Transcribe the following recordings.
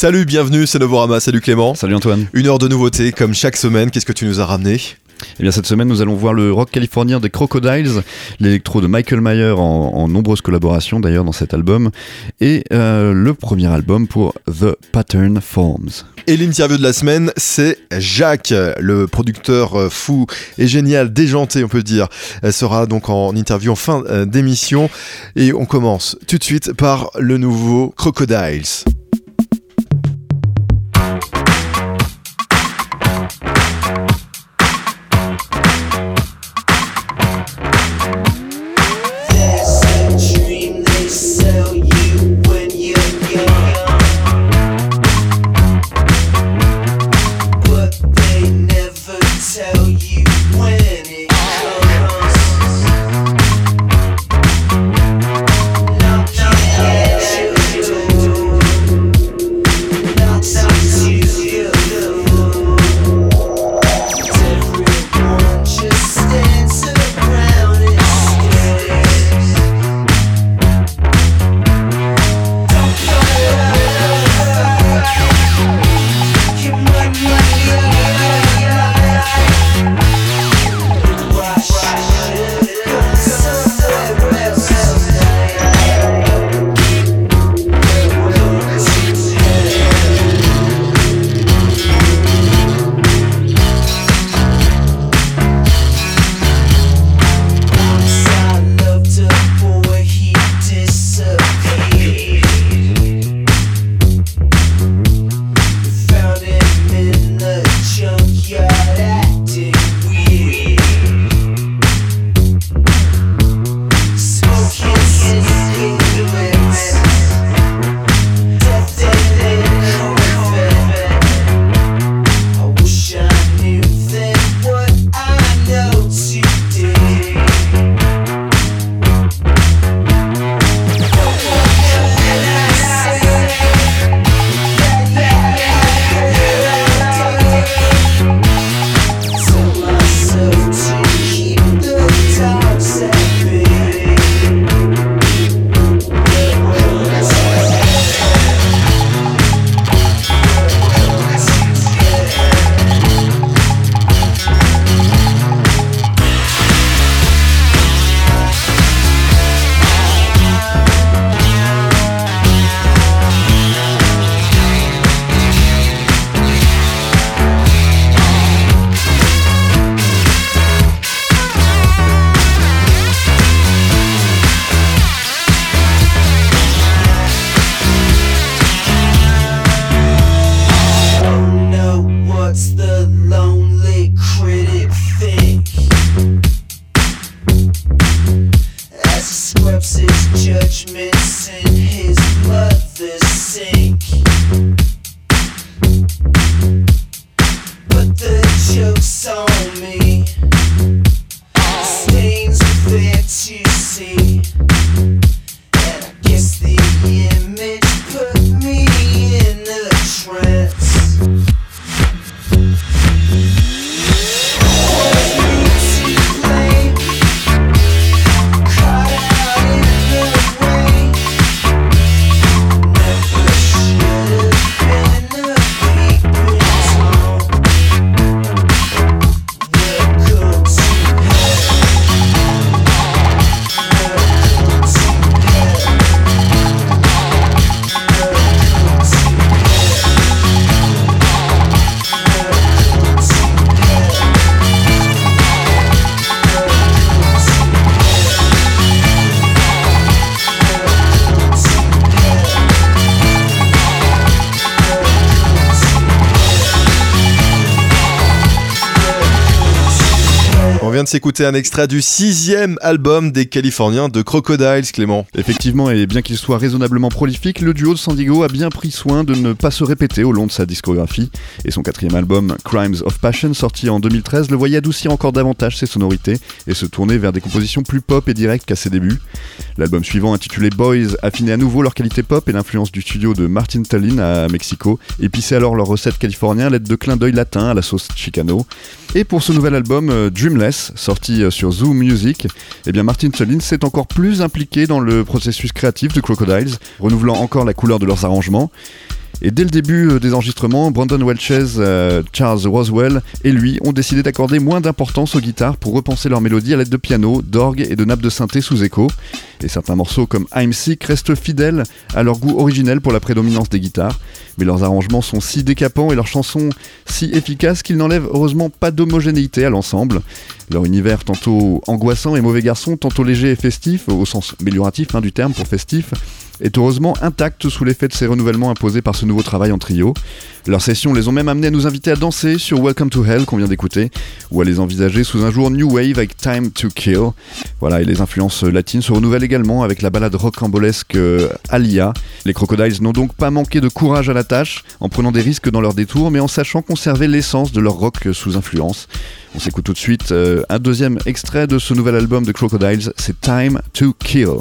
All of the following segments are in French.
Salut, bienvenue, c'est Novorama, salut Clément. Salut Antoine. Une heure de nouveautés comme chaque semaine, qu'est-ce que tu nous as ramené? Eh bien, cette semaine, nous allons voir le rock californien des Crocodiles, l'électro de Michael Mayer en, nombreuses collaborations d'ailleurs dans cet album, et euh, le premier album pour The Pattern Forms. Et l'interview de la semaine, c'est Jacques, le producteur euh, fou et génial, déjanté, on peut dire. Elle sera donc en interview en fin euh, d'émission. Et on commence tout de suite par le nouveau Crocodiles. De s'écouter un extrait du sixième album des Californiens de Crocodiles, Clément. Effectivement, et bien qu'il soit raisonnablement prolifique, le duo de San Diego a bien pris soin de ne pas se répéter au long de sa discographie. Et son quatrième album, Crimes of Passion, sorti en 2013, le voyait adoucir encore davantage ses sonorités et se tourner vers des compositions plus pop et directes qu'à ses débuts. L'album suivant, intitulé Boys, affinait à nouveau leur qualité pop et l'influence du studio de Martin Tallinn à Mexico, épissait alors leur recette californienne à l'aide de clins d'œil latins à la sauce Chicano. Et pour ce nouvel album, euh, Dreamless, sorti euh, sur Zoom Music, eh bien Martin Solin s'est encore plus impliqué dans le processus créatif de Crocodiles, renouvelant encore la couleur de leurs arrangements. Et dès le début euh, des enregistrements, Brandon Welches, euh, Charles Roswell et lui ont décidé d'accorder moins d'importance aux guitares pour repenser leur mélodie à l'aide de piano, d'orgue et de nappes de synthé sous écho. Et certains morceaux comme I'm Sick restent fidèles à leur goût originel pour la prédominance des guitares. Mais leurs arrangements sont si décapants et leurs chansons si efficaces qu'ils n'enlèvent heureusement pas d'homogénéité à l'ensemble. Leur univers tantôt angoissant et mauvais garçon, tantôt léger et festif, au sens amélioratif hein, du terme pour festif, est heureusement intact sous l'effet de ces renouvellements imposés par ce nouveau travail en trio. Leurs sessions les ont même amenés à nous inviter à danser sur Welcome to Hell qu'on vient d'écouter, ou à les envisager sous un jour New Wave avec Time to Kill. Voilà, et les influences latines se renouvellent également avec la balade rocambolesque euh, Alia. Les Crocodiles n'ont donc pas manqué de courage à la tâche, en prenant des risques dans leur détour, mais en sachant conserver l'essence de leur rock sous influence. On s'écoute tout de suite euh, un deuxième extrait de ce nouvel album de Crocodiles, c'est Time to Kill.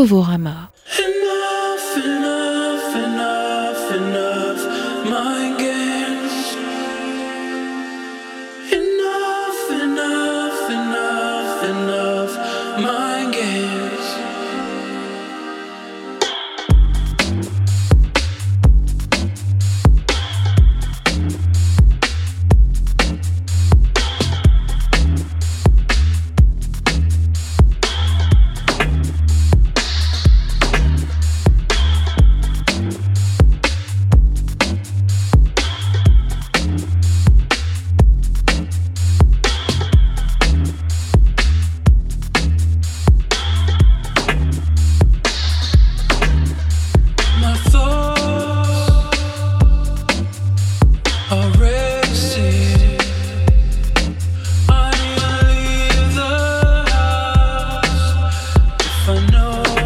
Novorama. I know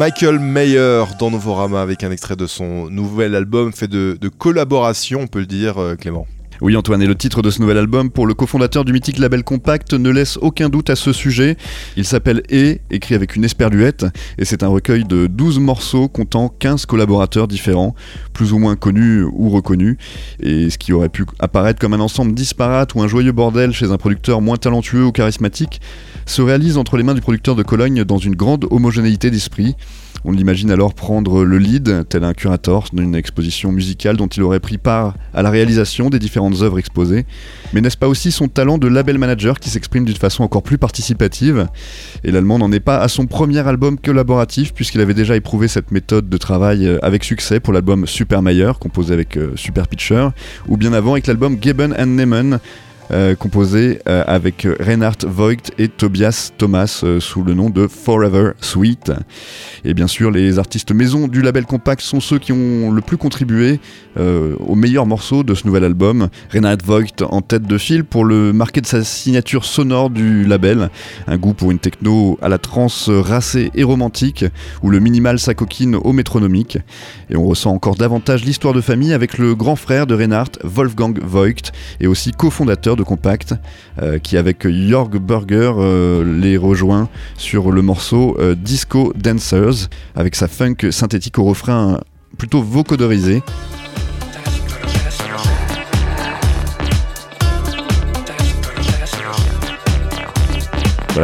Michael Mayer dans Novorama avec un extrait de son nouvel album fait de, collaboration, on peut le dire, euh, Clément. Oui Antoine, et le titre de ce nouvel album pour le cofondateur du mythique label Compact ne laisse aucun doute à ce sujet. Il s'appelle E, écrit avec une esperluette, et c'est un recueil de 12 morceaux comptant 15 collaborateurs différents, plus ou moins connus ou reconnus, et ce qui aurait pu apparaître comme un ensemble disparate ou un joyeux bordel chez un producteur moins talentueux ou charismatique, se réalise entre les mains du producteur de Cologne dans une grande homogénéité d'esprit. On l'imagine alors prendre le lead, tel un curator, d'une exposition musicale dont il aurait pris part à la réalisation des différentes œuvres exposées. Mais n'est-ce pas aussi son talent de label manager qui s'exprime d'une façon encore plus participative? Et l'Allemand n'en est pas à son premier album collaboratif, puisqu'il avait déjà éprouvé cette méthode de travail euh, avec succès pour l'album Super Mayer, composé avec euh, Super Pitcher, ou bien avant avec l'album Geben and Neiman, euh, composé euh, avec Reinhard Voigt et Tobias Thomas euh, sous le nom de Forever Sweet. Et bien sûr, les artistes maison du label Compact sont ceux qui ont le plus contribué aux meilleurs morceaux de ce nouvel album. Reinhard Voigt en tête de file pour le marquer de sa signature sonore du label, un goût pour une techno à la trance racée et romantique, où le minimal s'acoquine au métronomique. Et on ressent encore davantage l'histoire de famille avec le grand frère de Reinhardt, Wolfgang Voigt, et aussi cofondateur de Compact, euh, qui avec Jörg Burger euh, les rejoint sur le morceau euh, Disco Dancers, avec sa funk synthétique au refrain plutôt vocodorisé.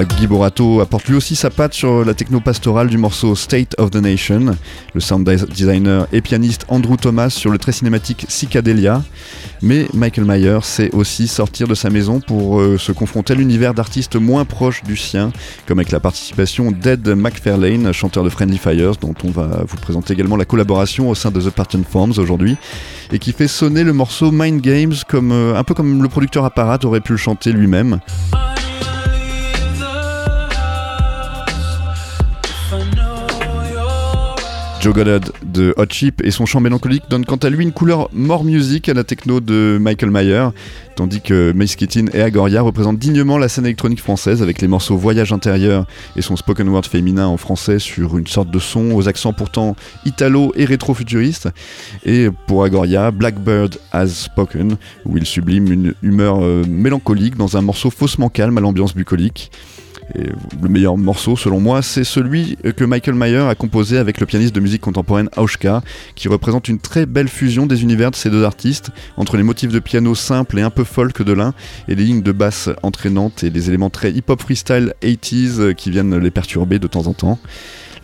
Guy Borato apporte lui aussi sa patte sur la techno pastorale du morceau State of the Nation. Le sound designer et pianiste Andrew Thomas sur le très cinématique Psychedelia. Mais Michael Mayer sait aussi sortir de sa maison pour euh, se confronter à l'univers d'artistes moins proches du sien, comme avec la participation d'Ed McFarlane, chanteur de Friendly Fires, dont on va vous présenter également la collaboration au sein de The Pattern Forms aujourd'hui, et qui fait sonner le morceau Mind Games comme, euh, un peu comme le producteur Apparat aurait pu le chanter lui-même. Joe Goddard de Hot Chip et son chant mélancolique donnent quant à lui une couleur more music à la techno de Michael Mayer, tandis que Mace Kittin et Agoria représentent dignement la scène électronique française avec les morceaux Voyage intérieur et son spoken word féminin en français sur une sorte de son aux accents pourtant italo et rétro-futuristes. Et pour Agoria, Blackbird Has Spoken, où il sublime une humeur euh, mélancolique dans un morceau faussement calme à l'ambiance bucolique. Le meilleur morceau, selon moi, c'est celui que Michael Mayer a composé avec le pianiste de musique contemporaine Auschka, qui représente une très belle fusion des univers de ces deux artistes, entre les motifs de piano simples et un peu folk de l'un, et les lignes de basse entraînantes et les éléments très hip-hop freestyle 80s qui viennent les perturber de temps en temps.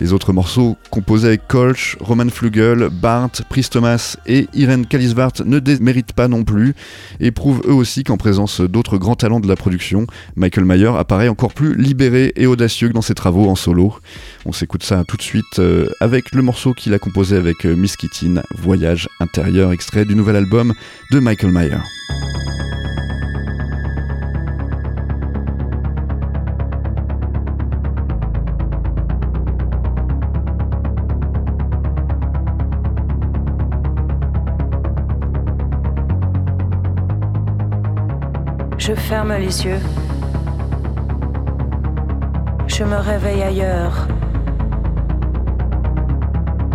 Les autres morceaux composés avec Kolsch, Roman Flugel, Bart, Priest Thomas et Irene Kalisvart ne déméritent pas non plus et prouvent eux aussi qu'en présence d'autres grands talents de la production, Michael Mayer apparaît encore plus libéré et audacieux que dans ses travaux en solo. On s'écoute ça tout de suite euh, avec le morceau qu'il a composé avec euh, Miss Kittin, Voyage intérieur, extrait du nouvel album de Michael Mayer. Je ferme les yeux. Je me réveille ailleurs.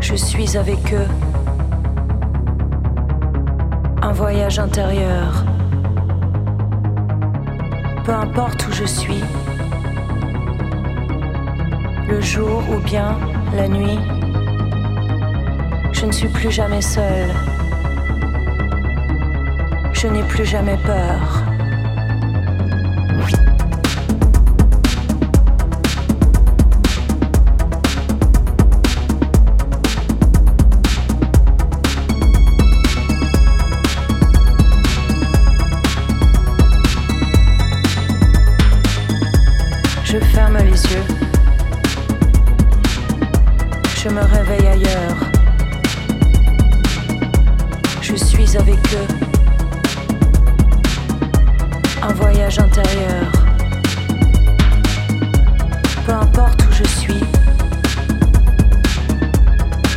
Je suis avec eux. Un voyage intérieur. Peu importe où je suis. Le jour ou bien la nuit. Je ne suis plus jamais seule. Je n'ai plus jamais peur. Je ferme les yeux, je me réveille ailleurs, je suis avec eux un voyage intérieur. Peu importe où je suis,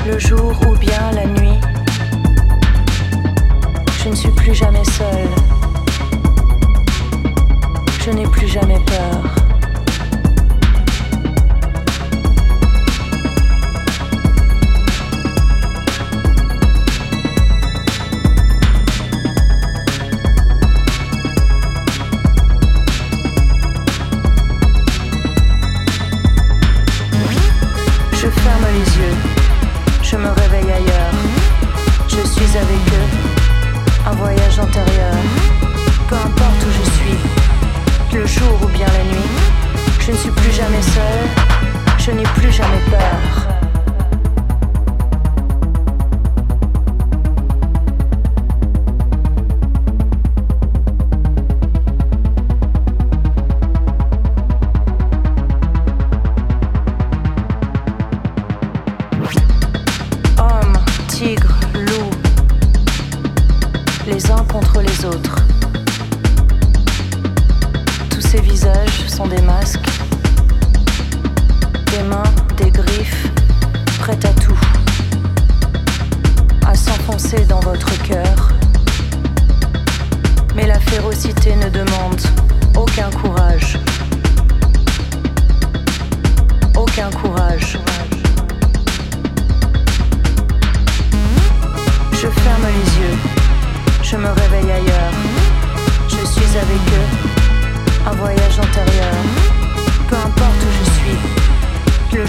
le jour ou bien la nuit, je ne suis plus jamais seule. Je n'ai plus jamais peur.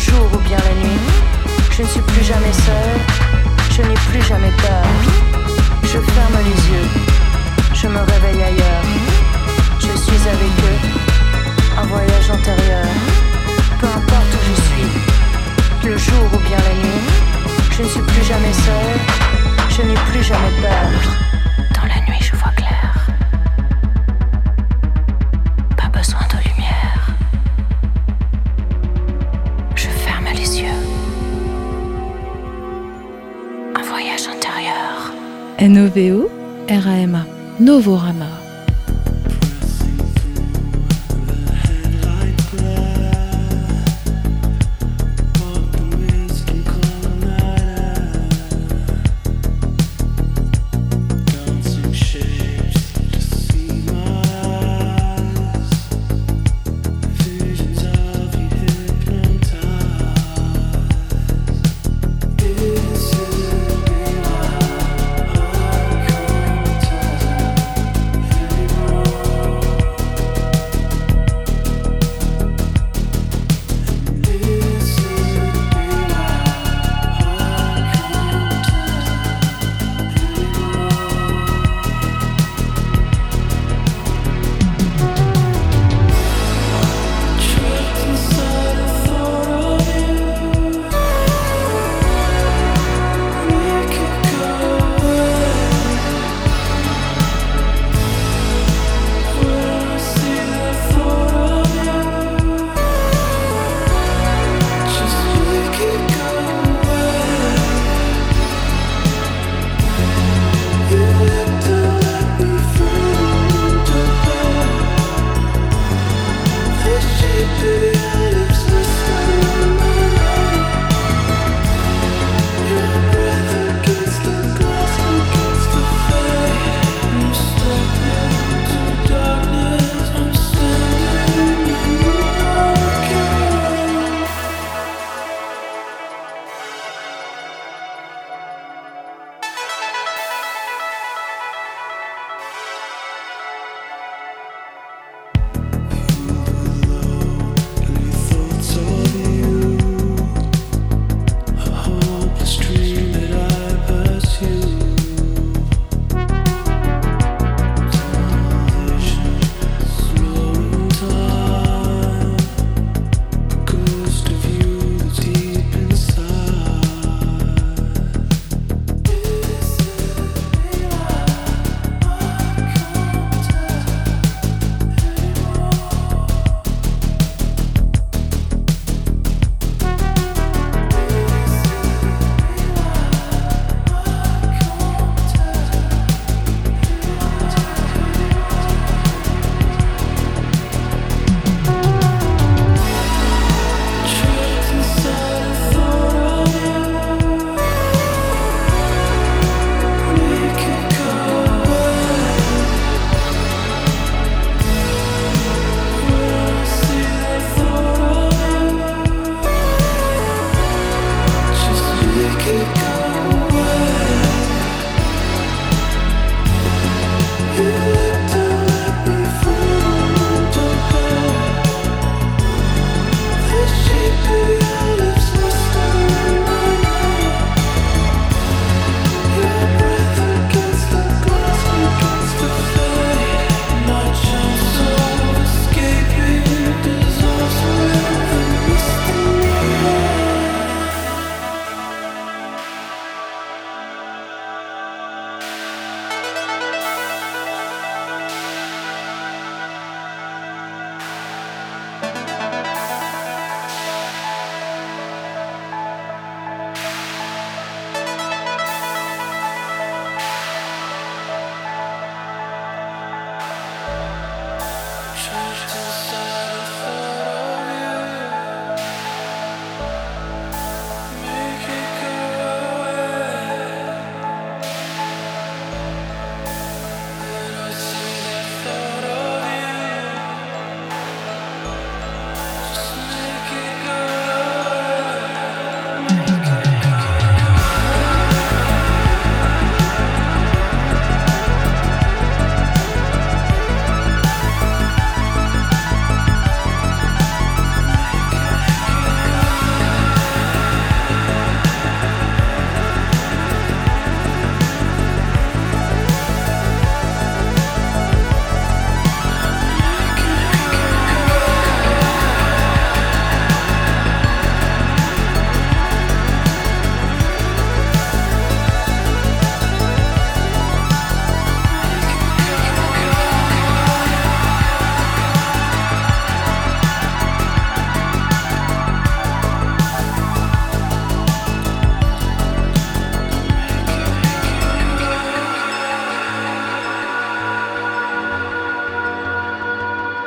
Jour ou bien la nuit. Je ne suis plus jamais seule. Je n'ai plus jamais peur. Je ferme les yeux. Je me réveille ailleurs. Je suis avec eux. Un voyage antérieur. Peu importe où je suis. Le jour ou bien la nuit. Je ne suis plus jamais seule. Je n'ai plus jamais peur. Novorama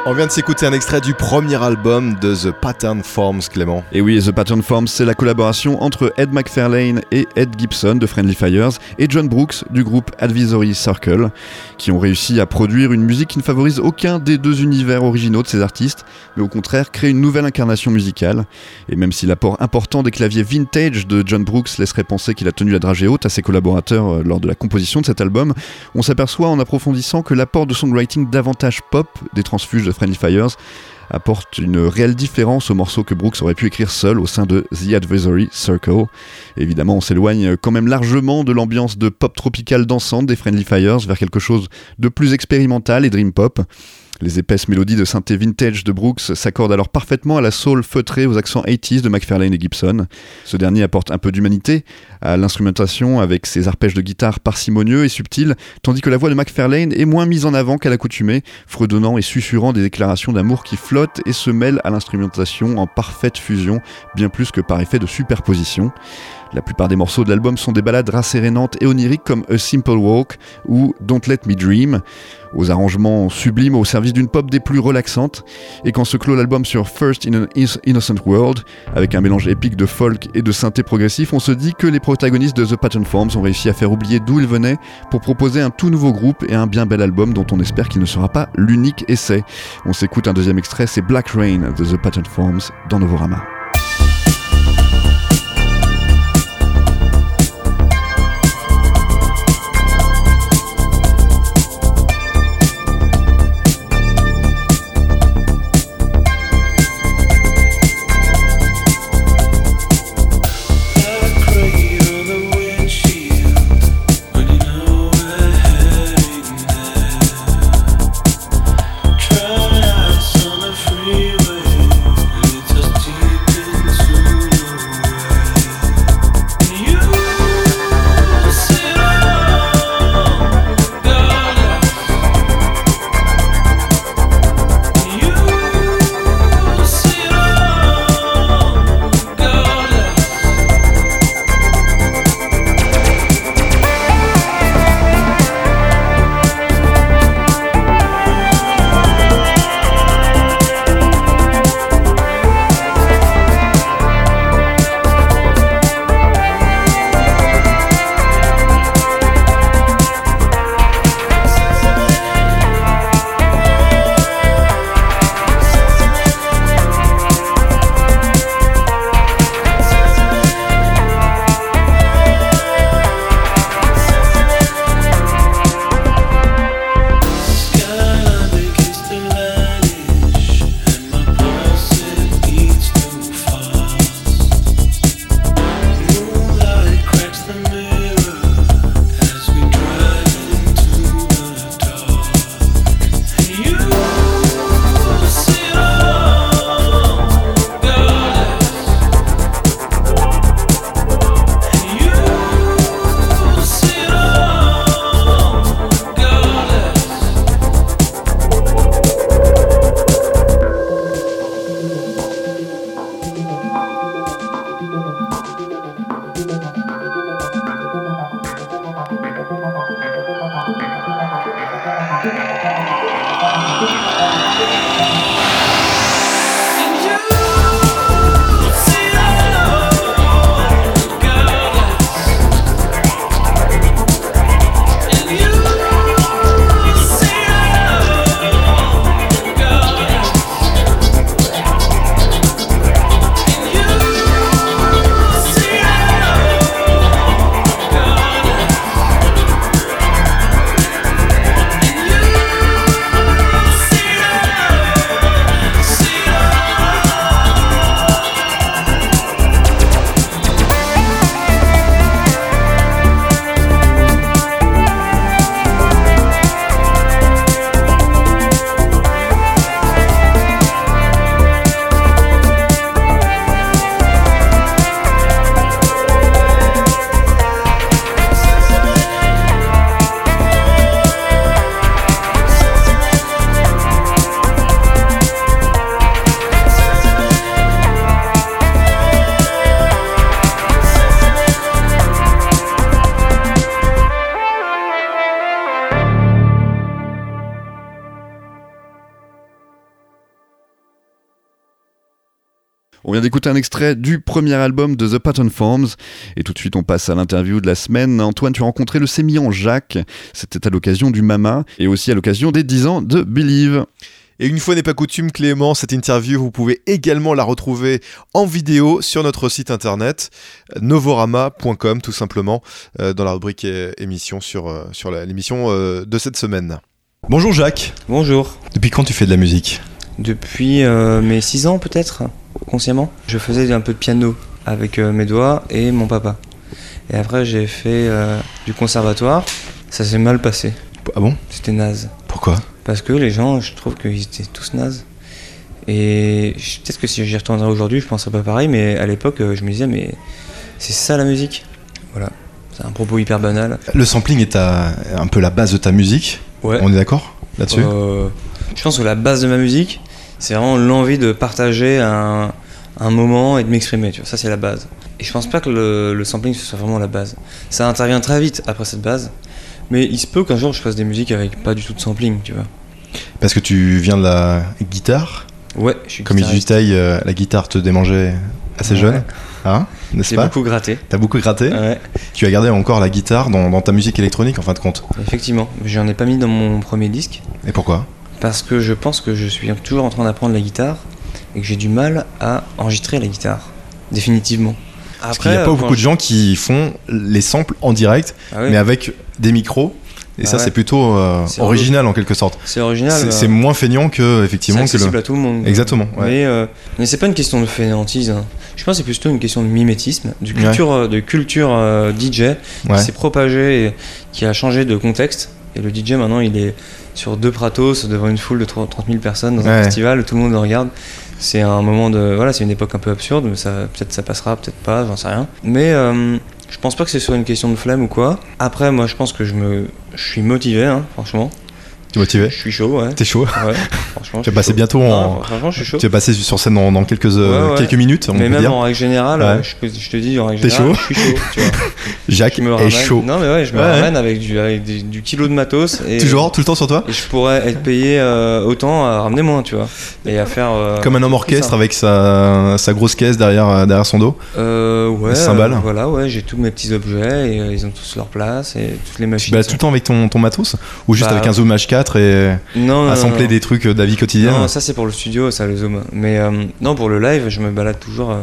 On vient de s'écouter un extrait du premier album de The Pattern Forms, Clément. Et oui, The Pattern Forms, c'est la collaboration entre Ed McFarlane et Ed Gibson de Friendly Fires et John Brooks du groupe Advisory Circle, qui ont réussi à produire une musique qui ne favorise aucun des deux univers originaux de ces artistes, mais au contraire crée une nouvelle incarnation musicale. Et même si l'apport important des claviers vintage de John Brooks laisserait penser qu'il a tenu la dragée haute à ses collaborateurs euh, lors de la composition de cet album, on s'aperçoit en approfondissant que l'apport de songwriting davantage pop des transfuges de Friendly Fires apporte une réelle différence au morceau que Brooks aurait pu écrire seul au sein de The Advisory Circle. évidemment, on s'éloigne quand même largement de l'ambiance de pop tropical dansante des Friendly Fires vers quelque chose de plus expérimental et dream pop. Les épaisses mélodies de synthé vintage de Brooks s'accordent alors parfaitement à la soul feutrée aux accents 80s de McFarlane et Gibson. Ce dernier apporte un peu d'humanité à l'instrumentation avec ses arpèges de guitare parcimonieux et subtils, tandis que la voix de McFarlane est moins mise en avant qu'à l'accoutumée, fredonnant et susurrant des déclarations d'amour qui flottent et se mêlent à l'instrumentation en parfaite fusion, bien plus que par effet de superposition. La plupart des morceaux de l'album sont des ballades rassérénantes et oniriques comme A Simple Walk ou Don't Let Me Dream, aux arrangements sublimes au service d'une pop des plus relaxantes. Et quand se clôt l'album sur First in an Innocent World, avec un mélange épique de folk et de synthé progressif, on se dit que les protagonistes de The Pattern Forms ont réussi à faire oublier d'où ils venaient pour proposer un tout nouveau groupe et un bien bel album dont on espère qu'il ne sera pas l'unique essai. On s'écoute un deuxième extrait, c'est Black Rain de The Pattern Forms dans Novorama. D'écouter un extrait du premier album de The Pattern Forms. Et tout de suite, on passe à l'interview de la semaine. Antoine, tu as rencontré le sémillant Jacques. C'était à l'occasion du Mama et aussi à l'occasion des 10 ans de Believe. Et une fois n'est pas coutume, Clément, cette interview, vous pouvez également la retrouver en vidéo sur notre site internet novorama.com, tout simplement, euh, dans la rubrique émission sur, euh, sur l'émission euh, de cette semaine. Bonjour Jacques, Bonjour. depuis quand tu fais de la musique? Depuis euh, mes 6 ans peut-être, consciemment, je faisais un peu de piano avec euh, mes doigts et mon papa. Et après j'ai fait euh, du conservatoire. Ça s'est mal passé. Ah bon? C'était naze. Pourquoi? Parce que les gens, je trouve qu'ils étaient tous nazes. Et peut-être que si j'y retournerais aujourd'hui, je penserais pas pareil, mais à l'époque, euh, je me disais, mais c'est ça la musique? Voilà. C'est un propos hyper banal. Le sampling est un peu la base de ta musique, Ouais. on est d'accord? Là-dessus? Euh, je pense que la base de ma musique, c'est vraiment l'envie de partager un, un moment et de m'exprimer. Tu vois, ça c'est la base. Et je pense pas que le, le sampling ce soit vraiment la base. Ça intervient très vite après cette base, mais il se peut qu'un jour je fasse des musiques avec pas du tout de sampling, tu vois. Parce que tu viens de la guitare, Ouais, je suis comme il taille, euh, la guitare te démangeait assez Ouais. jeune, hein N'est-ce pas beaucoup gratté. T'as beaucoup gratté Ouais, Tu as gardé encore la guitare dans, dans ta musique électronique en fin de compte. effectivement. J'en ai pas mis dans mon premier disque Et pourquoi? Parce que je pense que je suis toujours en train d'apprendre la guitare et que j'ai du mal à enregistrer la guitare. Définitivement. Parce qu'il n'y a pas quand beaucoup de gens qui font les samples en direct, Ah oui. mais avec des micros. Et Ah ça, ouais. c'est plutôt euh, C'est original en quelque sorte. C'est original. C'est bah, c'est moins feignant que c'est effectivement que accessible le. à tout le monde. Exactement. ouais. Mais, euh, mais c'est pas une question de fainéantise. hein. Je pense que c'est plutôt une question de mimétisme, de culture, euh, de culture euh, DJ qui s'est propagée et qui a changé de contexte. Et le DJ maintenant, il est sur deux pratos devant une foule de 30 000 personnes dans un Ouais. festival, tout le monde le regarde. C'est un moment de. Voilà, c'est une époque un peu absurde, mais ça, peut-être ça passera, peut-être pas, j'en sais rien. Mais euh, je pense pas que c'est sur une question de flemme ou quoi. Après, moi, je pense que je me. Je suis motivé, hein, franchement. Motivé Je suis chaud, ouais. T'es chaud ouais franchement, Tu vas passer bientôt en. Franchement, je suis chaud. Tu vas passer sur scène dans, dans quelques, euh, Ouais, ouais. quelques minutes, on mais peut même dire. en règle générale, Ouais. je, te dis en règle générale, chaud je suis chaud. Tu vois. Jacques Je me est ramène- chaud. Non mais ouais, je me ramène avec du, avec du kilo de matos et, Toujours, tout le temps sur toi et je pourrais être payé euh, autant à ramener moins, tu vois, et à faire. euh, Comme un homme orchestre avec sa, sa grosse caisse derrière, derrière son dos. Euh, ouais. Les cymbales. voilà, ouais, j'ai tous mes petits objets et ils ont tous leur place et toutes les machines. sont- tout le temps avec ton, ton matos Ou juste Bah, avec un Zoom H4 et Non, non, sampler non. des trucs euh, vie quotidienne Non, ça c'est pour le studio, ça le zoom. Mais euh, non, pour le live, je me balade toujours. euh,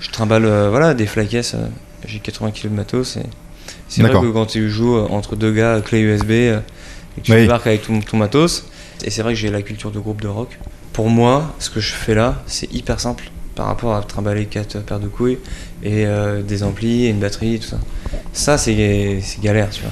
je trimballe euh, voilà, des euh, J'ai 80 kg de matos. Et c'est vrai que quand tu joues entre deux gars, clé USB, et que tu Oui. débarques avec ton, ton matos, et c'est vrai que j'ai la culture de groupe de rock. Pour moi, ce que je fais là, c'est hyper simple par rapport à trimballer quatre paires de couilles et euh, des amplis et une batterie, tout ça. Ça, c'est galère, tu vois.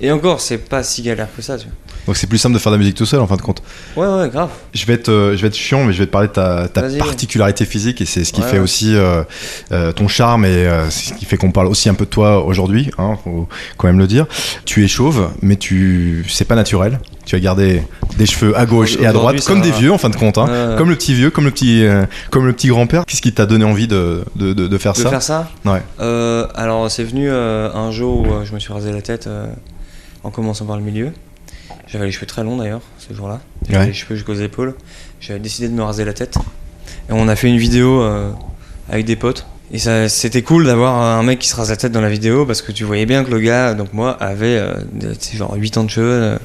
Et encore, c'est pas si galère que ça, tu vois. Donc c'est plus simple de faire de la musique tout seul en fin de compte. Ouais, ouais, grave. Je vais être, euh, je vais être chiant, mais je vais te parler de ta, particularité physique et c'est ce qui Ouais, fait ouais. aussi euh, euh, ton charme et ce qui fait qu'on parle aussi un peu de toi aujourd'hui. Hein, faut quand même le dire. Tu es chauve, mais tu, c'est pas naturel. Tu as gardé des cheveux à gauche et à droite, comme des vieux en fin de compte. Hein. Comme le petit vieux, comme le petit, comme le petit grand-père. Qu'est-ce qui t'a donné envie de, de, de, de faire De ça? faire ça? Ouais. Alors c'est venu un jour où je me suis rasé la tête en commençant par le milieu. J'avais les cheveux très longs d'ailleurs ce jour-là. J'avais Ouais. les cheveux jusqu'aux épaules. J'avais décidé de me raser la tête. Et on a fait une vidéo euh, avec des potes. Et ça, c'était cool d'avoir un mec qui se rase la tête dans la vidéo parce que tu voyais bien que le gars, donc moi, avait euh, genre 8 ans de cheveux euh,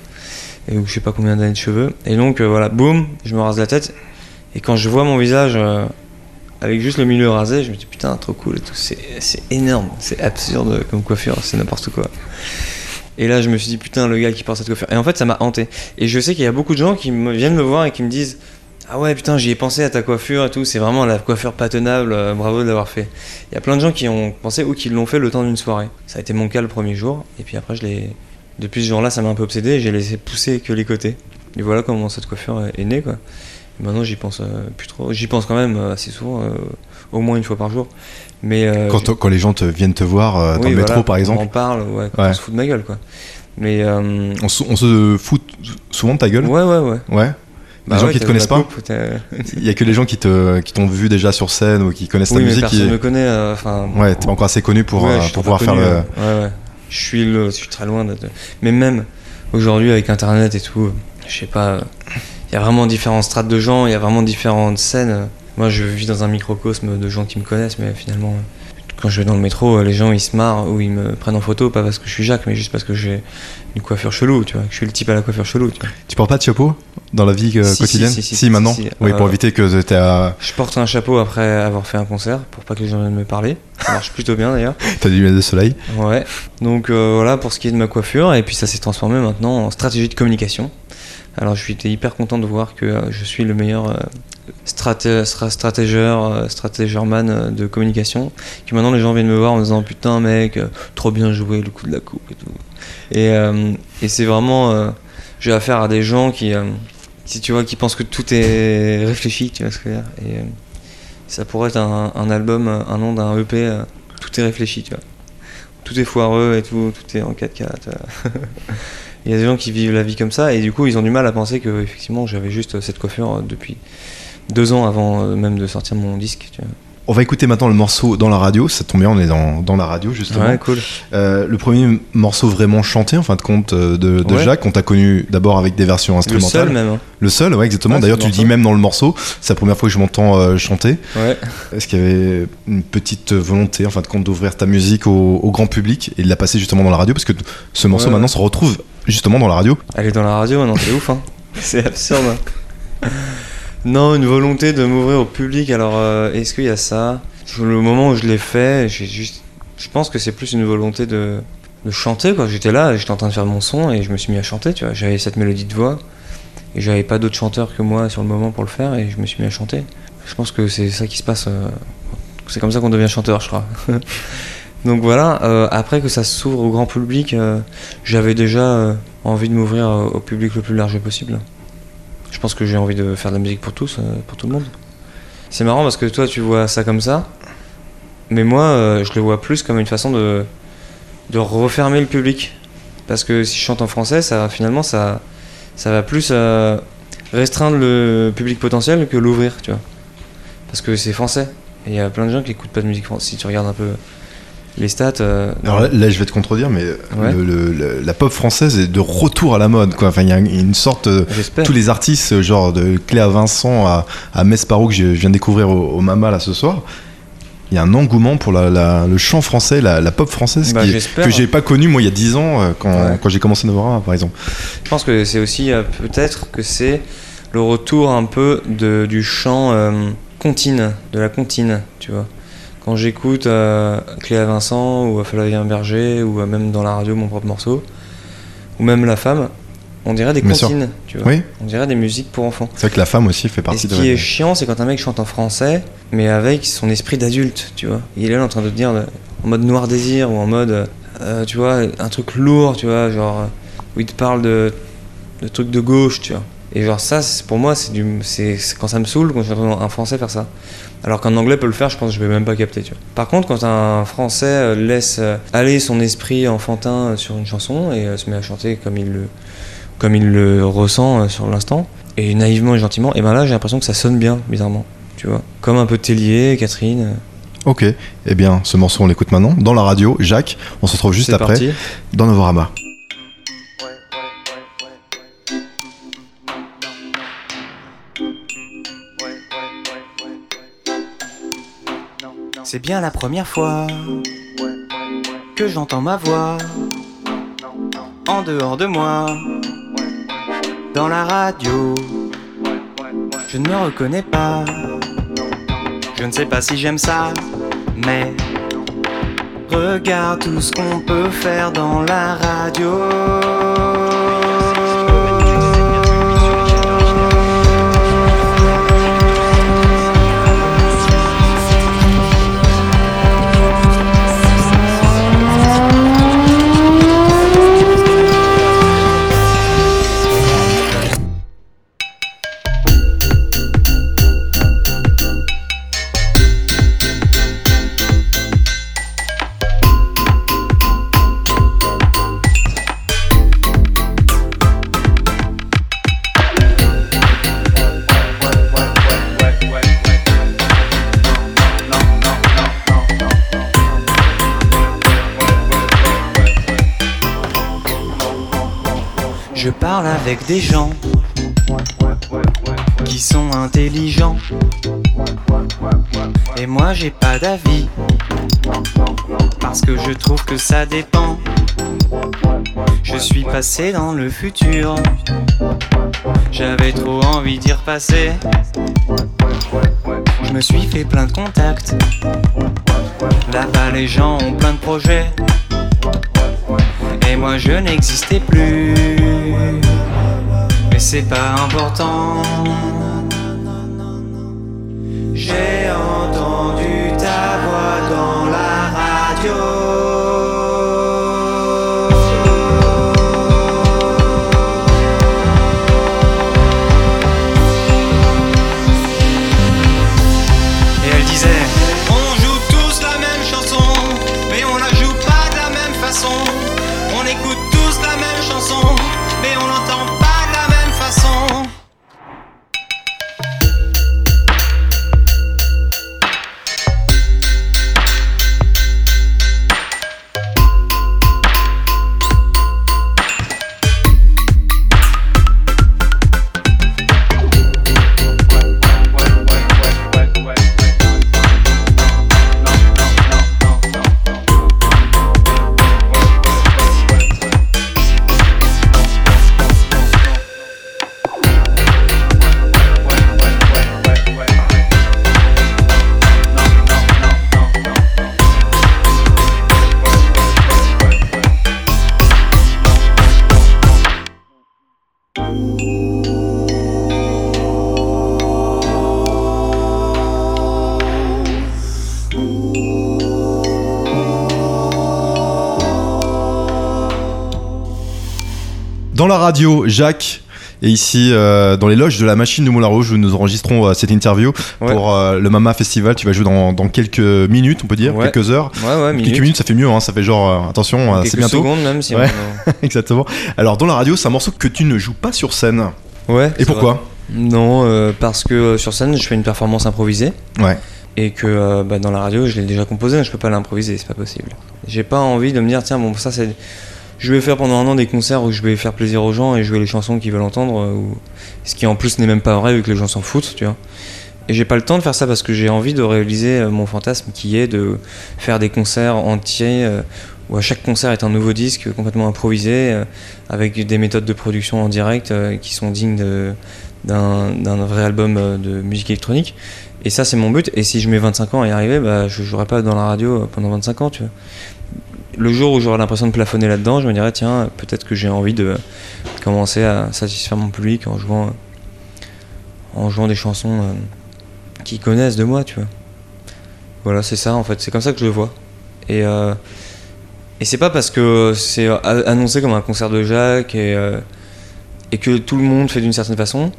et ou je sais pas combien d'années de cheveux. Et donc voilà, boum, je me rase la tête. Et quand je vois mon visage avec juste le milieu rasé, je me dis putain, trop cool et tout. C'est c'est énorme, c'est absurde comme coiffure, c'est n'importe quoi. Et là, je me suis dit putain, le gars qui porte cette coiffure. Et en fait, ça m'a hanté. Et je sais qu'il y a beaucoup de gens qui viennent me voir et qui me disent Ah ouais, putain, j'y ai pensé à ta coiffure et tout, c'est vraiment la coiffure pas tenable, euh, bravo de l'avoir fait. Il y a plein de gens qui ont pensé ou qui l'ont fait le temps d'une soirée. Ça a été mon cas le premier jour, et puis après, je l'ai. Depuis ce jour-là, ça m'a un peu obsédé et j'ai laissé pousser que les côtés. Et voilà comment cette coiffure est, née, quoi. Maintenant, j'y pense euh, plus trop. J'y pense quand même euh, assez souvent, euh, au moins une fois par jour. Mais. euh, Quand, quand les gens te, viennent te voir euh, dans oui, le métro voilà, par On exemple, en parle, ouais, on se fout de ma gueule, quoi. Mais. euh, on, se- on se fout souvent de ta gueule? ouais, ouais, ouais. Ouais. Bah les gens ouais, qui te connaissent pas. Il y a que les gens qui te, qui t'ont vu déjà sur scène ou qui connaissent ta Oui, mais musique. personne qui... me connaît. Enfin. Ouais, t'es pas encore assez connu pour, pouvoir faire le. Ouais, ouais. Je suis, le, je suis très loin. Mais même aujourd'hui, avec Internet et tout, je sais pas. Il y a vraiment différentes strates de gens, il y a vraiment différentes scènes. Moi, je vis dans un microcosme de gens qui me connaissent, mais finalement, quand je vais dans le métro, les gens ils se marrent ou ils me prennent en photo, pas parce que je suis Jacques, mais juste parce que j'ai une coiffure chelou, tu vois. que Je suis le type à la coiffure chelou, tu vois. Tu portes pas de chapeau dans la vie euh, Si, si, quotidienne si, si, si, maintenant. Oui, pour Euh, éviter que tu as, Je porte un chapeau après avoir fait un concert, pour pas que les gens viennent me parler. Ça marche plutôt bien d'ailleurs. des lunettes de soleil. Ouais. Donc euh, voilà pour ce qui est de ma coiffure, et puis ça s'est transformé maintenant en stratégie de communication. Alors je suis été hyper content de voir que je suis le meilleur straté- stra- stratégeur, euh, stratégerman euh, de communication. Que maintenant les gens viennent me voir en me disant putain mec, euh, trop bien joué le coup de la coupe et tout. Et, et c'est vraiment, j'ai affaire à des gens qui, si tu vois, qui pensent que tout est réfléchi, tu vois ce que je veux dire. Et ça pourrait être un, album, un nom d'un EP, tout est réfléchi, tu vois tout est foireux et tout, tout est en 4x4. euh. Il y a des gens qui vivent la vie comme ça et du coup ils ont du mal à penser que effectivement j'avais juste cette coiffure depuis deux ans avant euh, même de sortir mon disque. Tu On va écouter maintenant le morceau dans la radio. Ça tombe bien, on est dans, dans la radio justement. Ouais, cool. Euh, le premier morceau vraiment chanté, en fin de compte, euh, de, de Ouais. Jacques, on t'a connu d'abord avec des versions Le instrumentales. seul même. hein. Le seul, ouais, exactement. Ouais, D'ailleurs, tu le le dis même dans le morceau. C'est la première fois que je m'entends euh, chanter. Ouais. Est-ce qu'il y avait une petite volonté, en fin de compte, d'ouvrir ta musique au, au grand public et de la passer justement dans la radio? Parce que ce morceau maintenant se retrouve justement dans la radio. Elle est dans la radio maintenant, c'est ouf. Hein. C'est absurde. hein. Non, une volonté de m'ouvrir au public. Alors, euh, est-ce qu'il y a ça? Le moment où je l'ai fait. Je pense que c'est plus une volonté de, chanter. J'étais là, j'étais en train de faire mon son et je me suis mis à chanter. J'avais cette mélodie de voix et j'avais pas d'autres chanteurs que moi sur le moment pour le faire et je me suis mis à chanter. Je pense que c'est ça qui se passe. euh, C'est comme ça qu'on devient chanteur, je crois. Donc voilà. euh, après que ça s'ouvre au grand public, j'avais déjà envie de m'ouvrir au public le plus large possible. Je pense que j'ai envie de faire de la musique pour tous, euh, pour tout le monde. C'est marrant parce que toi tu vois ça comme ça, mais moi euh, je le vois plus comme une façon de, de refermer le public. Parce que si je chante en français, ça finalement ça, ça va plus euh, restreindre le public potentiel que l'ouvrir, tu vois. Parce que c'est français. Il y a plein de gens qui écoutent pas de musique française. Si tu regardes un peu les stats. euh, Alors là, là, je vais te contredire, mais Ouais. le- le- le- la pop française est de retour à la mode. Quoi. Enfin, il y a une sorte. euh, tous les artistes, euh, genre de Cléa Vincent à, à Mesparo que je viens de découvrir au, au Mama là ce soir, il y a un engouement pour la- la- le chant français, la, la pop française Bah, qui est- que j'ai pas connu moi il y a 10 ans quand, Ouais. quand j'ai commencé Novara par exemple. Je pense que c'est aussi peut-être que c'est le retour un peu de, du chant euh, comptine, de la comptine, tu vois. Quand j'écoute euh, Cléa Vincent ou Flavien Berger ou euh, même dans la radio mon propre morceau ou même La Femme, on dirait des comptines, tu vois. Oui, On dirait des musiques pour enfants. c'est vrai que la femme aussi fait Et partie ce de. qui est chiant, c'est quand un mec chante en français, mais avec son esprit d'adulte, tu vois. Il est là en train de te dire, euh, en mode noir désir ou en mode, euh, tu vois, un truc lourd, tu vois, genre, où il te parle de, de trucs de gauche, tu vois. Et genre ça, pour moi, c'est du, c'est c'est quand ça me saoule quand j'entends un français faire ça. Alors qu'un anglais peut le faire, je pense que je vais même pas capter, tu vois. Par contre, quand un français euh, laisse euh, aller son esprit enfantin euh, sur une chanson et se met à chanter comme il le, comme il le ressent sur l'instant, et naïvement et gentiment, et ben là j'ai l'impression que ça sonne bien, bizarrement, tu vois. Comme un peu Tellier, Catherine. Ok, eh bien ce morceau on l'écoute maintenant dans la radio. Jacques, on se retrouve juste après parti. dans Novorama. C'est bien la première fois que j'entends ma voix en dehors de moi, dans la radio. Je ne me reconnais pas, je ne sais pas si j'aime ça, mais regarde tout ce qu'on peut faire dans la radio. Parce que je trouve que ça dépend. Je suis passé dans le futur. J'avais trop envie d'y repasser. Je me suis fait plein de contacts. Là-bas, les gens ont plein de projets. Et moi, je n'existais plus. Mais c'est pas important. La radio, Jacques. Et ici, euh, dans les loges de la machine de Moulin Rouge, où nous enregistrons euh, cette interview Ouais. pour euh, le Mama Festival. Tu vas jouer dans, dans quelques minutes, on peut dire, Ouais. quelques heures. Ouais, Quelques minutes. ça fait mieux, hein, ça fait genre, attention, Quelques c'est bientôt. secondes même si on- Exactement. Alors, dans la radio, c'est un morceau que tu ne joues pas sur scène. Ouais. Et pourquoi vrai. Non, parce que sur scène, je fais une performance improvisée. Ouais. Et que bah, dans la radio, je l'ai déjà composé, je peux pas l'improviser, c'est pas possible. J'ai pas envie de me dire, tiens, bon, ça c'est. Je vais faire pendant un an des concerts où je vais faire plaisir aux gens et jouer les chansons qu'ils veulent entendre, euh, ce qui en plus n'est même pas vrai vu que les gens s'en foutent, tu vois. Et j'ai pas le temps de faire ça parce que j'ai envie de réaliser euh, mon fantasme qui est de faire des concerts entiers euh, où à chaque concert est un nouveau disque complètement improvisé avec des méthodes de production en direct qui sont dignes d'un vrai album de musique électronique. Et ça, c'est mon but. Et si je mets 25 ans à y arriver, bah, je jouerai pas dans la radio pendant 25 ans, tu vois. Le jour où j'aurai l'impression de plafonner là-dedans, je me dirais, tiens, peut-être que j'ai envie de commencer à satisfaire mon public en jouant, en jouant des chansons euh, qu'ils connaissent de moi, tu vois. Voilà, c'est ça en fait. C'est comme ça que je le vois. Et, euh, et c'est pas parce que c'est annoncé comme un concert de Jacques et, euh, et que tout le monde fait d'une certaine façon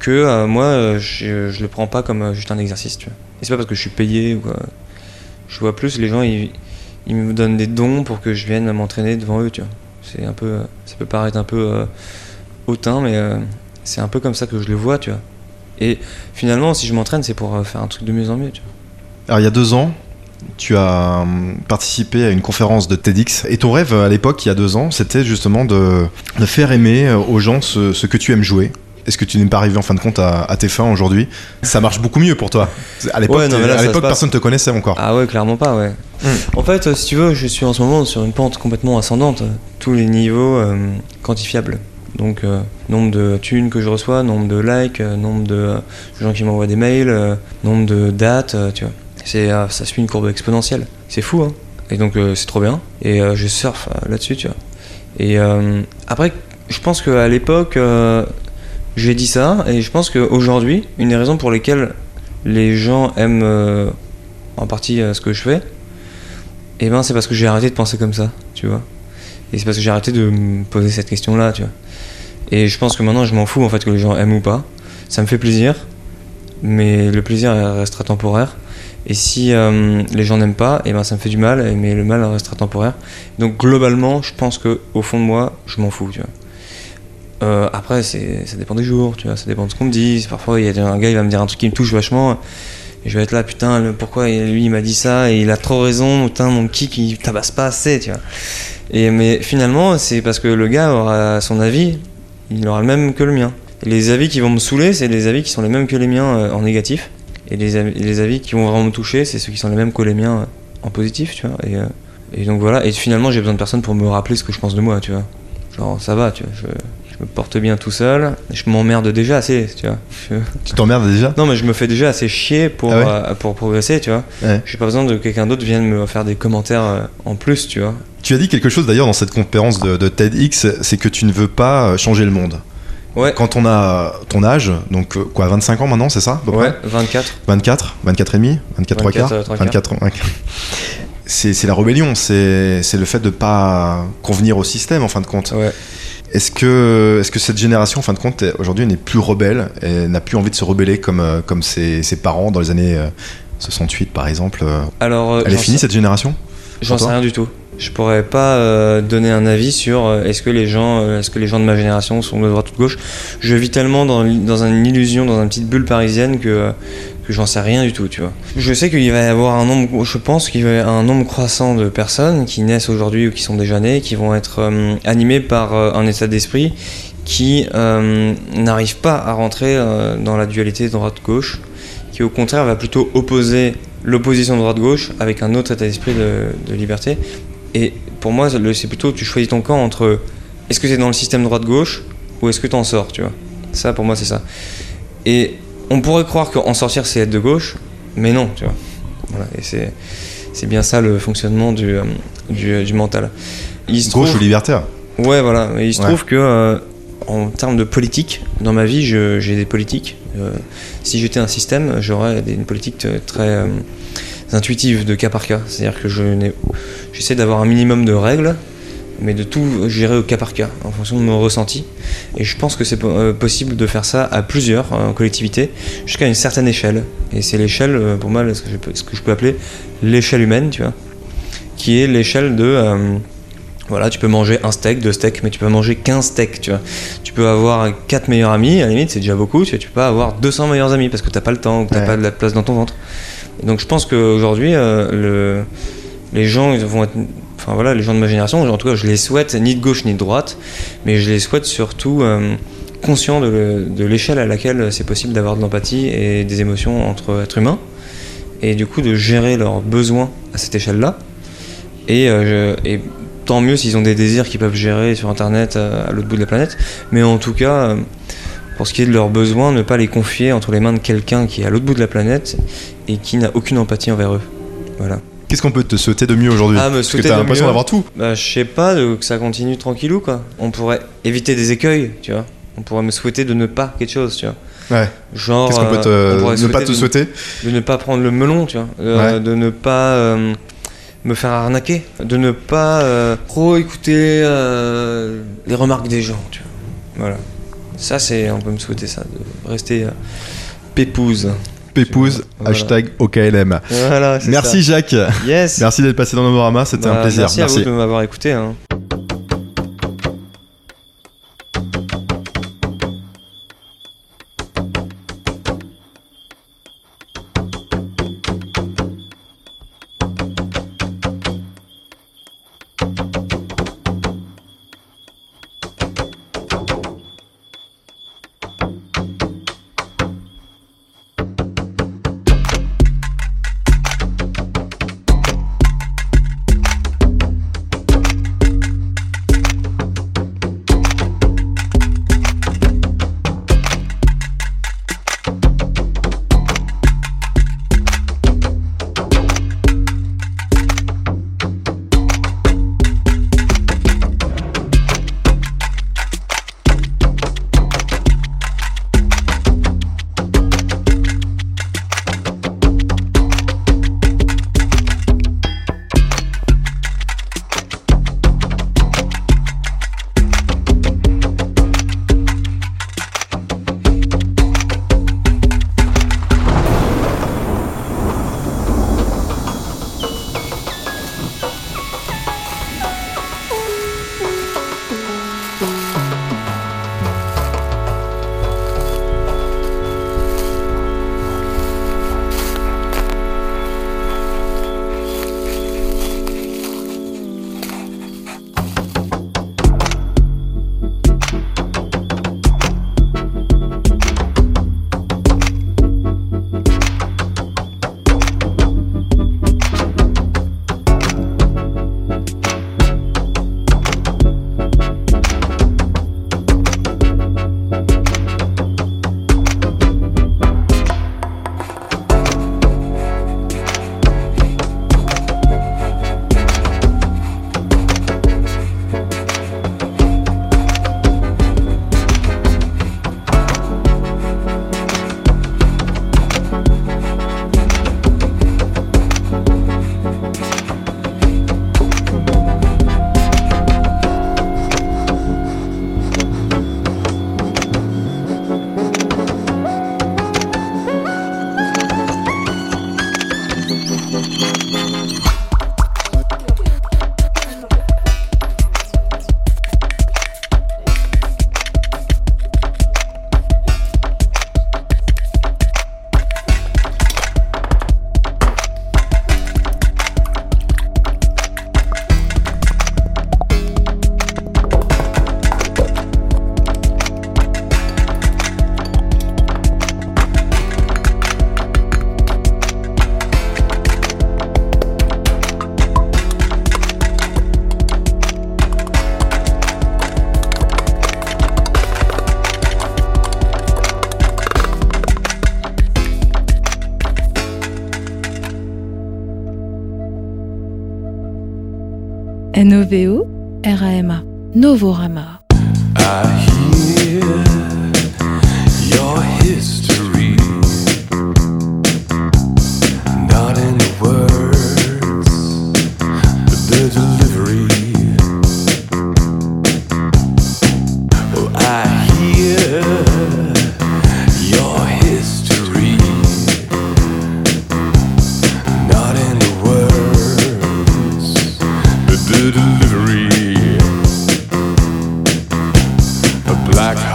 que moi je, le prends pas comme juste un exercice tu vois. et c'est pas parce que je suis payé ou quoi je vois plus les gens ils, ils me donnent des dons pour que je vienne m'entraîner devant eux tu vois c'est un peu ça peut paraître un peu euh, hautain mais euh, c'est un peu comme ça que je le vois tu vois et finalement si je m'entraîne c'est pour euh, faire un truc de mieux en mieux tu vois Alors, il y a deux ans, tu as hum, participé à une conférence de TEDx. Et ton rêve à l'époque, il y a deux ans, c'était justement de, faire aimer aux gens ce que tu aimes jouer. Est-ce que tu n'es pas arrivé en fin de compte à, à tes fins aujourd'hui? Ça marche beaucoup mieux pour toi. À l'époque, Ouais, personne ne te connaissait encore. Ah ouais, clairement pas, ouais. Hmm. En fait, euh, si tu veux, je suis en ce moment sur une pente complètement ascendante. Tous les niveaux euh, quantifiables. Donc, euh, nombre de thunes que je reçois, nombre de likes, euh, nombre de gens qui m'envoient des mails, nombre de dates, tu vois. C'est, ça suit une courbe exponentielle. C'est fou, hein. Et donc, c'est trop bien. Et je surfe là-dessus, tu vois. Et après, je pense qu'à l'époque, j'ai dit ça. Et je pense qu'aujourd'hui, une des raisons pour lesquelles les gens aiment euh, en partie euh, ce que je fais, et ben c'est parce que j'ai arrêté de penser comme ça, tu vois. Et c'est parce que j'ai arrêté de me poser cette question-là, tu vois. Et je pense que maintenant je m'en fous en fait que les gens aiment ou pas. Ça me fait plaisir, mais le plaisir restera temporaire. Et si euh, les gens n'aiment pas, et ben ça me fait du mal, mais le mal restera temporaire. Donc globalement, je pense que au fond de moi, je m'en fous, tu vois. Euh, après, ça dépend des jours, tu vois, ça dépend de ce qu'on me dit. Parfois, il y a un gars, il va me dire un truc qui me touche vachement. Et je vais être là, putain, pourquoi lui il m'a dit ça et il a trop raison, putain, mon kick il tabasse pas assez, tu vois. Et, mais finalement, c'est parce que le gars aura son avis, il aura le même que le mien. Et les avis qui vont me saouler, c'est les avis qui sont les mêmes que les miens euh, en négatif. Et les, avis- les avis qui vont vraiment me toucher, c'est ceux qui sont les mêmes que les miens euh, en positif, tu vois. Et, et donc voilà. Et finalement, j'ai besoin de personne pour me rappeler ce que je pense de moi, tu vois. Genre, ça va, tu vois. Me porte bien tout seul. Je m'emmerde déjà assez, tu vois. Je- Tu t'emmerdes déjà? Non, mais je me fais déjà assez chier pour, Ah ouais? euh, pour progresser, tu vois. Ouais. J'ai pas besoin de que quelqu'un d'autre vienne me faire des commentaires euh, en plus, tu vois. Tu as dit quelque chose d'ailleurs dans cette conférence de, de TEDx, c'est que tu ne veux pas euh, changer le monde. Ouais. Quand on a ton âge, donc quoi, 25 ans maintenant, c'est ça Ouais, près? 24. 24 24 et demi 24 trois 24, quarts euh, trois 24 ouais. C'est c'est la rébellion, c'est c'est le fait de pas convenir au système en fin de compte. Ouais. Est-ce que, est que cette génération, en fin de compte, aujourd'hui n'est plus rebelle et n'a plus envie de se rebeller comme, euh, comme ses, ses parents dans les années euh, 68 par exemple euh, Alors, euh, Elle est finie sais- cette génération? J'en sais rien du tout. Je pourrais pas euh, donner un avis sur euh, est-ce que les gens, euh, est-ce que les gens de ma génération sont de droite ou de gauche? Je vis tellement dans, dans une illusion, dans une petite bulle parisienne que euh, que j'en sais rien du tout, tu vois. Je sais qu'il va y avoir un nombre, je pense qu'il va y avoir un nombre croissant de personnes qui naissent aujourd'hui ou qui sont déjà nées, qui vont être euh, animées par euh, un état d'esprit qui euh, n'arrive pas à rentrer dans la dualité droite-gauche, qui au contraire va plutôt opposer l'opposition droite-gauche avec un autre état d'esprit de, de liberté. Et pour moi, c'est plutôt tu choisis ton camp entre est-ce que c'est dans le système droite-gauche ou est-ce que tu en sors, tu vois. Ça, pour moi, c'est ça. Et on pourrait croire qu'en sortir, c'est être de gauche, mais non, tu vois. Voilà, et c'est, c'est bien ça le fonctionnement du, euh, du, du mental. Il se Gauche trouve- ou libertaire Ouais, voilà. Et il se Ouais. trouve que, euh, en termes de politique, dans ma vie, je- j'ai des politiques. Euh, si j'étais un système, j'aurais des- une politique euh, très euh, intuitive, de cas par cas. C'est-à-dire que je n'ai- j'essaie d'avoir un minimum de règles, mais de tout gérer au cas par cas, en fonction de mon ressenti. Et je pense que c'est euh, possible de faire ça à plusieurs, euh, en collectivité, jusqu'à une certaine échelle. Et c'est l'échelle, euh, pour moi, ce que je peux, ce que je peux appeler l'échelle humaine, tu vois, qui est l'échelle de... euh, voilà, tu peux manger un steak, deux steaks, mais tu peux manger 15 steaks, tu vois. Tu peux avoir quatre meilleurs amis, à la limite, c'est déjà beaucoup, tu vois. Tu peux pas avoir 200 meilleurs amis parce que t'as pas le temps ou que t'as Ouais. pas de la place dans ton ventre. Et donc je pense qu'aujourd'hui, euh, le, les gens ils vont être. Enfin voilà, les gens de ma génération, en tout cas, je les souhaite ni de gauche ni de droite, mais je les souhaite surtout euh, conscients de le- de l'échelle à laquelle c'est possible d'avoir de l'empathie et des émotions entre êtres humains, et du coup de gérer leurs besoins à cette échelle-là. Et, euh, tant mieux s'ils ont des désirs qu'ils peuvent gérer sur internet euh, à l'autre bout de la planète. Mais en tout cas, pour ce qui est de leurs besoins, ne pas les confier entre les mains de quelqu'un qui est à l'autre bout de la planète et qui n'a aucune empathie envers eux. Voilà. Qu'est-ce qu'on peut te souhaiter de mieux aujourd'hui Ah, me Parce que souhaiter t'as l'impression d'avoir tout. Bah, je sais pas, de- que ça continue tranquillou quoi. On pourrait éviter des écueils, tu vois. On pourrait me souhaiter de ne pas quelque chose, tu vois. Ouais. Genre, Qu'est-ce qu'on peut euh, te, ne pas te de- souhaiter de ne pas prendre le melon, tu vois, Euh, Ouais. de ne pas euh, me faire arnaquer, de ne pas trop écouter euh, les remarques des gens, tu vois. Voilà. Ça, c'est, on peut me souhaiter ça, de rester pépouse. Pépouze, Voilà. hashtag OKLM. Voilà, Merci Jacques. Yes. Merci d'être passé dans Nomorama, c'était Bah, un plaisir. Merci, à vous de m'avoir écouté. hein. N-O-V-O R-A-M-A. Novorama. A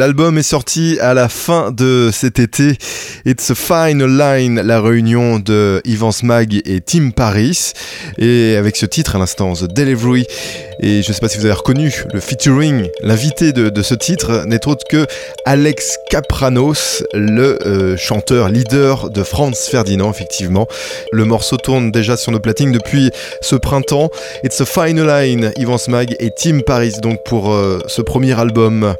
L'album est sorti à la fin de cet été. It's a Fine Line, la réunion de Ivan Smag et Tim Paris. Et avec ce titre à l'instant, The Delivery. Et je ne sais pas si vous avez reconnu le featuring, l'invité de, ce titre n'est autre que Alex Capranos, le euh, chanteur leader de Franz Ferdinand, effectivement. Le morceau tourne déjà sur nos platines depuis ce printemps. It's a Fine Line, Ivan Smag et Tim Paris, donc pour euh, ce premier album.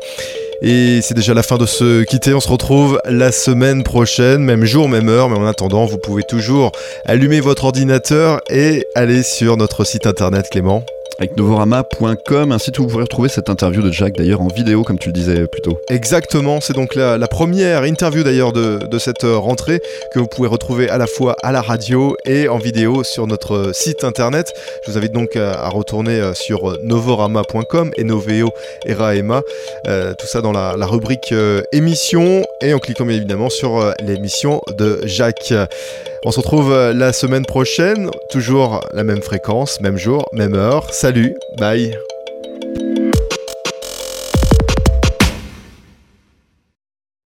Et c'est déjà la fin de ce quitter. On se retrouve la semaine prochaine, même jour, même heure. Mais en attendant, vous pouvez toujours allumer votre ordinateur et aller sur notre site internet, Clément avec novorama.com, un site où vous pourrez retrouver cette interview de Jack d'ailleurs en vidéo comme tu le disais plus tôt. Exactement, c'est donc la, première interview d'ailleurs de, cette euh, rentrée que vous pouvez retrouver à la fois à la radio et en vidéo sur notre site internet. Je vous invite donc à, retourner euh, sur novorama.com et Noveo Eraema, euh, tout ça dans la, rubrique émission et en cliquant bien évidemment sur l'émission de Jacques. On se retrouve la semaine prochaine, toujours la même fréquence, même jour, même heure. Salut, bye.